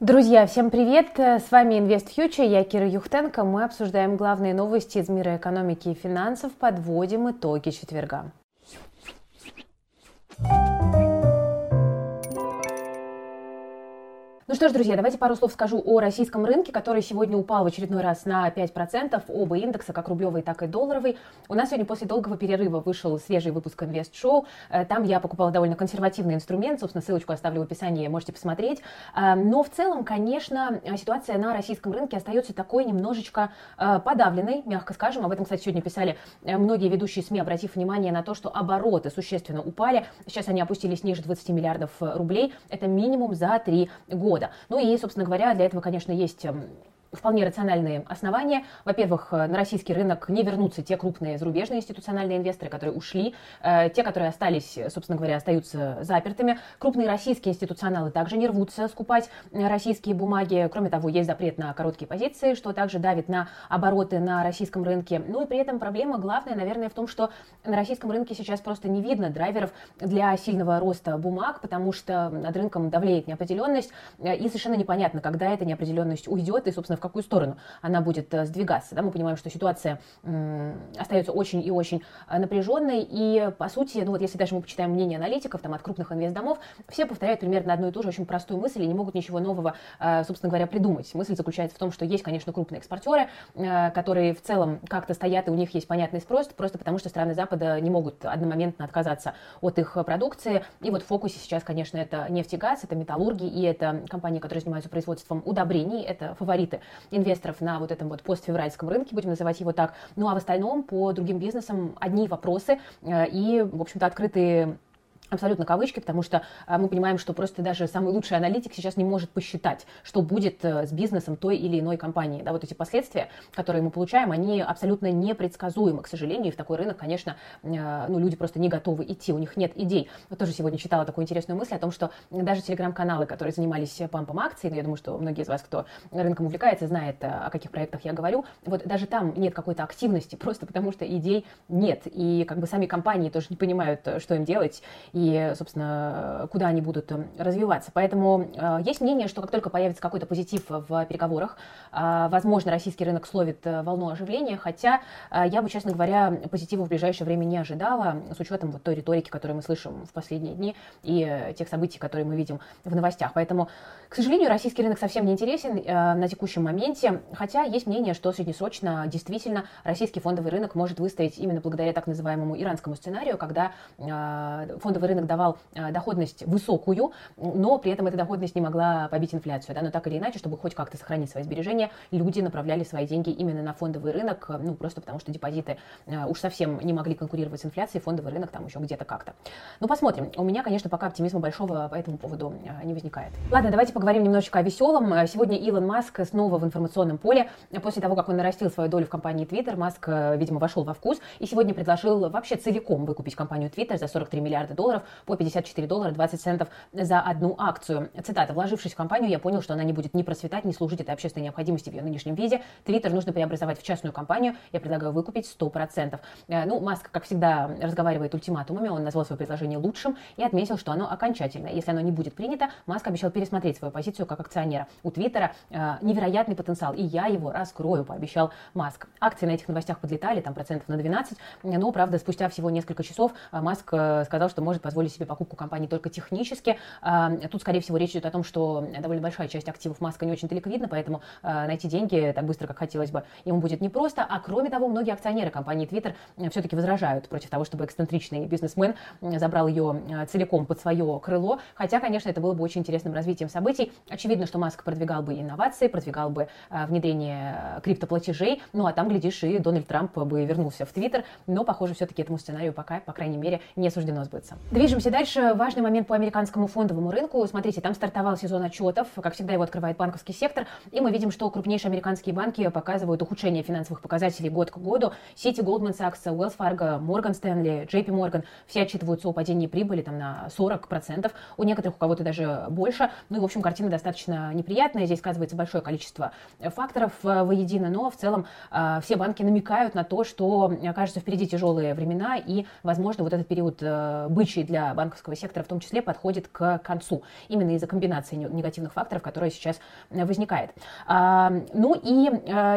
Друзья, всем привет! С вами Инвест Фьючер, я Кира Юхтенко. Мы обсуждаем главные новости из мира экономики и финансов, подводим итоги четверга. Ну что ж, друзья, давайте пару слов скажу о российском рынке, который сегодня упал в очередной раз на 5%. Оба индекса, как рублевый, так и долларовый. У нас сегодня после долгого перерыва вышел свежий выпуск Инвест Шоу. Э, там я покупала довольно консервативный инструмент. Собственно, ссылочку оставлю в описании, можете посмотреть. Э, но в целом, конечно, ситуация на российском рынке остается такой немножечко э, подавленной, мягко скажем. Об этом, кстати, сегодня писали многие ведущие СМИ, обратив внимание на то, что обороты существенно упали. Сейчас они опустились ниже 20 миллиардов рублей. Это минимум за три года года. Ну и, собственно говоря, для этого, конечно, есть эм, вполне рациональные основания. Во-первых, э, на российский рынок не вернутся те крупные зарубежные институциональные инвесторы, которые ушли. Э, те, которые остались, собственно говоря, остаются запертыми. Крупные российские институционалы также не рвутся скупать э, российские бумаги. Кроме того, есть запрет на короткие позиции, что также давит на обороты на российском рынке. Ну и при этом проблема главная, наверное, в том, что на российском рынке сейчас просто не видно драйверов для сильного роста бумаг, потому что над рынком давлеет неопределенность, и совершенно непонятно, когда эта неопределенность уйдет, и, собственно, в какую сторону она будет э, сдвигаться. Да? Мы понимаем, что ситуация остается очень и очень э, напряженной, и, по сути, ну вот если даже мы почитаем мнение аналитиков там, от крупных инвестдомов, все повторяют примерно одну и ту же очень простую мысль и не могут ничего нового, э, собственно говоря, придумать. Мысль заключается в том, что есть, конечно, крупные экспортеры, которые в целом как-то стоят, и у них есть понятный спрос, просто потому что страны Запада не могут одномоментно отказаться от их продукции. И вот в фокусе сейчас, конечно, это нефть и газ, это металлурги, и это компании, которые занимаются производством удобрений, это фавориты инвесторов на вот этом вот постфевральском рынке, будем называть его так. Ну а в остальном по другим бизнесам одни вопросы э, и, в общем-то, открытые абсолютно кавычки, потому что а, мы понимаем, что просто даже самый лучший аналитик сейчас не может посчитать, что будет э, с бизнесом той или иной компании. Да, вот эти последствия, которые мы получаем, они абсолютно непредсказуемы, к сожалению, и в такой рынок, конечно, э, ну, люди просто не готовы идти, у них нет идей. Вот тоже сегодня читала такую интересную мысль о том, что даже телеграм-каналы, которые занимались пампом акций, ну, я думаю, что многие из вас, кто рынком увлекается, знает, э, о каких проектах я говорю, вот даже там нет какой-то активности, просто потому что идей нет, и как бы сами компании тоже не понимают, что им делать, и, собственно, куда они будут эм, развиваться. Поэтому э, есть мнение, что как только появится какой-то позитив в переговорах, э, возможно, российский рынок словит э, волну оживления, хотя я бы, честно говоря, позитива в ближайшее время не ожидала, с учетом вот той риторики, которую мы слышим в последние дни, и тех событий, которые мы видим в новостях. Поэтому, к сожалению, российский рынок совсем не интересен на текущем моменте, хотя есть мнение, что среднесрочно действительно российский фондовый рынок может выстоять именно благодаря так называемому иранскому сценарию, когда фондовый рынок давал э, доходность высокую, но при этом эта доходность не могла побить инфляцию. Да? Но так или иначе, чтобы хоть как-то сохранить свои сбережения, люди направляли свои деньги именно на фондовый рынок, э, ну просто потому что депозиты э, уж совсем не могли конкурировать с инфляцией, фондовый рынок там еще где-то как-то. Ну посмотрим. У меня, конечно, пока оптимизма большого по этому поводу не возникает. Ладно, давайте поговорим немножечко о веселом. Сегодня Илон Маск снова в информационном поле. После того, как он нарастил свою долю в компании Twitter, Маск, видимо, вошел во вкус и сегодня предложил вообще целиком выкупить компанию Twitter за 43 миллиарда долларов по 54 доллара 20 центов за одну акцию. Цитата. «Вложившись в компанию, я понял, что она не будет ни процветать, ни служить этой общественной необходимости в ее нынешнем виде. Твиттер нужно преобразовать в частную компанию. Я предлагаю выкупить 100%. Э, ну, Маск, как всегда, разговаривает ультиматумами. Он назвал свое предложение лучшим и отметил, что оно окончательное. Если оно не будет принято, Маск обещал пересмотреть свою позицию как акционера. У Твиттера э, невероятный потенциал, и я его раскрою, пообещал Маск. Акции на этих новостях подлетали, там процентов на 12, но, правда, спустя всего несколько часов э, Маск э, сказал, что может позволить себе покупку компании только технически. А, тут, скорее всего, речь идет о том, что довольно большая часть активов Маска не очень-то ликвидна, поэтому а, найти деньги так быстро, как хотелось бы, ему будет непросто. А кроме того, многие акционеры компании Twitter все-таки возражают против того, чтобы эксцентричный бизнесмен забрал ее целиком под свое крыло. Хотя, конечно, это было бы очень интересным развитием событий. Очевидно, что Маск продвигал бы инновации, продвигал бы внедрение криптоплатежей. Ну а там, глядишь, и Дональд Трамп бы вернулся в Твиттер. Но, похоже, все-таки этому сценарию пока, по крайней мере, не суждено сбыться. Движемся дальше важный момент по американскому фондовому рынку. Смотрите, там стартовал сезон отчетов, как всегда его открывает банковский сектор, и мы видим, что крупнейшие американские банки показывают ухудшение финансовых показателей год к году. Сити, Goldman Sachs, Wells Fargo, Morgan Stanley, JP Morgan, все отчитываются о падении прибыли там, на 40%, у некоторых у кого-то даже больше. Ну и, в общем, картина достаточно неприятная. Здесь сказывается большое количество факторов э, воедино, но в целом э, все банки намекают на то, что окажется впереди тяжелые времена, и, возможно, вот этот период э, бычьей случае для банковского сектора в том числе подходит к концу, именно из-за комбинации негативных факторов, которые сейчас возникает. Ну и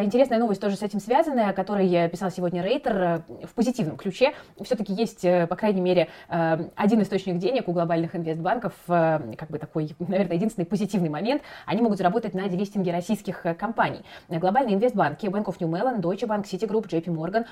интересная новость тоже с этим связанная, которой писал сегодня Рейтер в позитивном ключе. Все-таки есть, по крайней мере, один источник денег у глобальных инвестбанков, как бы такой, наверное, единственный позитивный момент. Они могут заработать на делистинге российских компаний. Глобальные инвестбанки, Bank of New Mellon, Deutsche Bank, Citigroup, JP Morgan,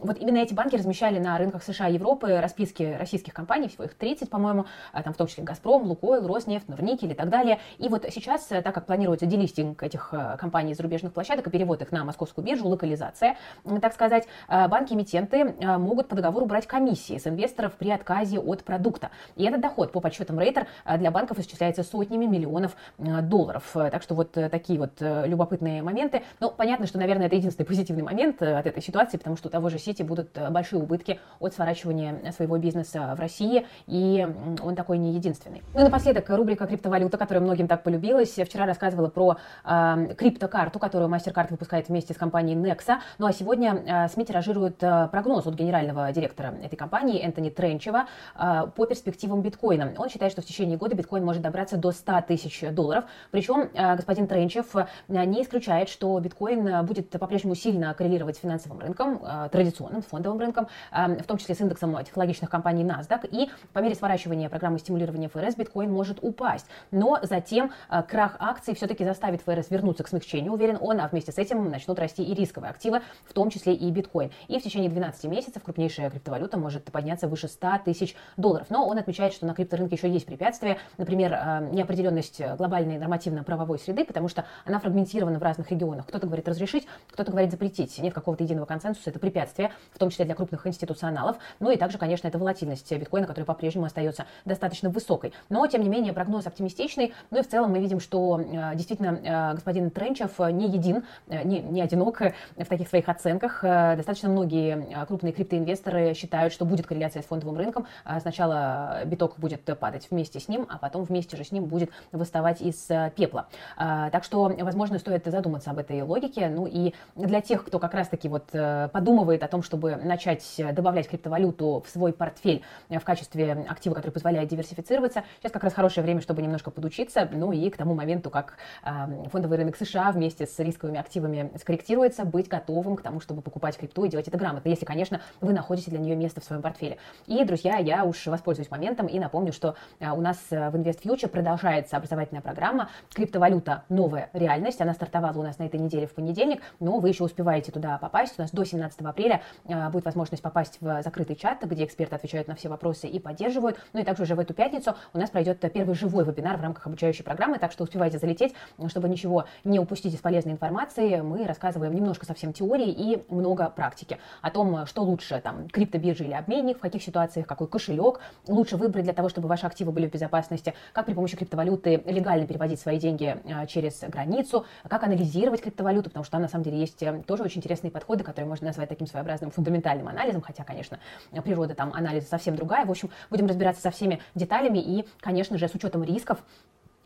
вот именно эти банки размещали на рынках США и Европы расписки российских компаний, всего их 30, по-моему, а, там в том числе Газпром, Лукойл, Роснефть, Норникель и так далее. И вот сейчас, э, так как планируется делистинг этих э, компаний из зарубежных площадок и перевод их на московскую биржу, локализация, так сказать, э, банки-эмитенты могут по договору брать комиссии с инвесторов при отказе от продукта. И этот доход, по подсчетам Рейтер, для банков исчисляется сотнями миллионов долларов. Так что вот такие вот любопытные моменты. Ну, понятно, что, наверное, это единственный позитивный момент от этой ситуации, потому что у того же Сити будут большие убытки от сворачивания своего бизнеса в России, и он такой не единственный. Ну и напоследок, рубрика «Криптовалюта», которая многим так полюбилась. Вчера рассказывала про э, криптокарту, которую MasterCard выпускает вместе с компанией Nexa. Ну а сегодня э, СМИ тиражируют э, прогноз от генерального директора этой компании Энтони Тренчева э, по перспективам биткоина. Он считает, что в течение года биткоин может добраться до 100 тысяч долларов. Причем э, господин Тренчев э, не исключает, что биткоин будет по-прежнему сильно коррелировать с финансовым рынком, э, традиционным фондовым рынком, э, в том числе с индексом технологичных компаний NASDAQ. И по мере сворачивания программы стимулирования ФРС биткоин может упасть. Но затем э, крах акций все-таки заставит ФРС вернуться к смягчению, уверен он, а вместе с этим начнут расти и рисковые активы, в том числе и биткоин. И в течение 12 месяцев крупнейшая криптовалюта может подняться выше 100 тысяч долларов. Но он отмечает, что на крипторынке еще есть препятствия, например, э, неопределенность глобальной нормативно-правовой среды, потому что она фрагментирована в разных регионах. Кто-то говорит разрешить, кто-то говорит запретить. Нет какого-то единого консенсуса, это препятствие, в том числе для крупных институционалов. Ну и также, конечно, это волатильность биткоина, которая по-прежнему остается достаточно высокой. Но, тем не менее, прогноз оптимистичный. Ну и в целом мы видим, что э, действительно э, господин Тренчев не един, э, не, не одинок в таких своих оценках. Достаточно многие крупные криптоинвесторы считают, что будет корреляция с фондовым рынком. Сначала биток будет падать вместе с ним, а потом вместе же с ним будет выставать из пепла. Так что, возможно, стоит задуматься об этой логике. Ну и для тех, кто как раз-таки вот подумывает о том, чтобы начать добавлять криптовалюту в свой портфель в качестве актива, который позволяет диверсифицироваться. Сейчас как раз хорошее время, чтобы немножко подучиться, ну и к тому моменту, как э, фондовый рынок США вместе с рисковыми активами скорректируется, быть готовым к тому, чтобы покупать крипту и делать это грамотно, если, конечно, вы находите для нее место в своем портфеле. И, друзья, я уж воспользуюсь моментом и напомню, что э, у нас в InvestFuture продолжается образовательная программа «Криптовалюта. Новая реальность». Она стартовала у нас на этой неделе в понедельник, но вы еще успеваете туда попасть. У нас до 17 апреля э, будет возможность попасть в закрытый чат, где эксперты отвечают на все вопросы и поддерживают. Ну и также уже в эту пятницу у нас пройдет первый живой вебинар в рамках обучающей программы, так что успевайте залететь, чтобы ничего не упустить из полезной информации. Мы рассказываем немножко совсем теории и много практики о том, что лучше, там, криптобиржа или обменник, в каких ситуациях какой кошелек лучше выбрать для того, чтобы ваши активы были в безопасности, как при помощи криптовалюты легально переводить свои деньги а, через границу, как анализировать криптовалюту, потому что там на самом деле есть э, тоже очень интересные подходы, которые можно назвать таким своеобразным фундаментальным анализом, хотя, конечно, природа там анализа совсем другая. В общем, будем разбираться со всеми деталями и, конечно же, с учетом рисков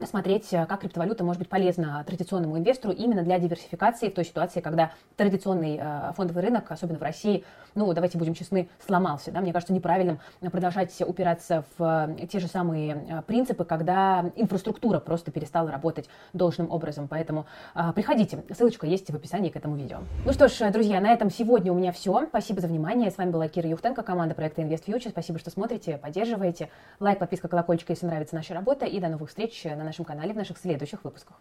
смотреть, э, как криптовалюта может быть полезна традиционному инвестору именно для диверсификации в той ситуации, когда традиционный э, фондовый рынок, особенно в России, ну, давайте будем честны, сломался. Да? Мне кажется неправильным продолжать упираться в э, те же самые принципы, когда инфраструктура просто перестала работать должным образом. Поэтому приходите, ссылочка есть в описании к этому видео. Ну что ж, друзья, на этом сегодня у меня все. Спасибо за внимание. С вами была Кира Юхтенко, команда проекта InvestFuture. Спасибо, что смотрите, поддерживаете. Лайк, подписка, колокольчик, если нравится наша работа. И до новых встреч на нашем канале в наших следующих выпусках.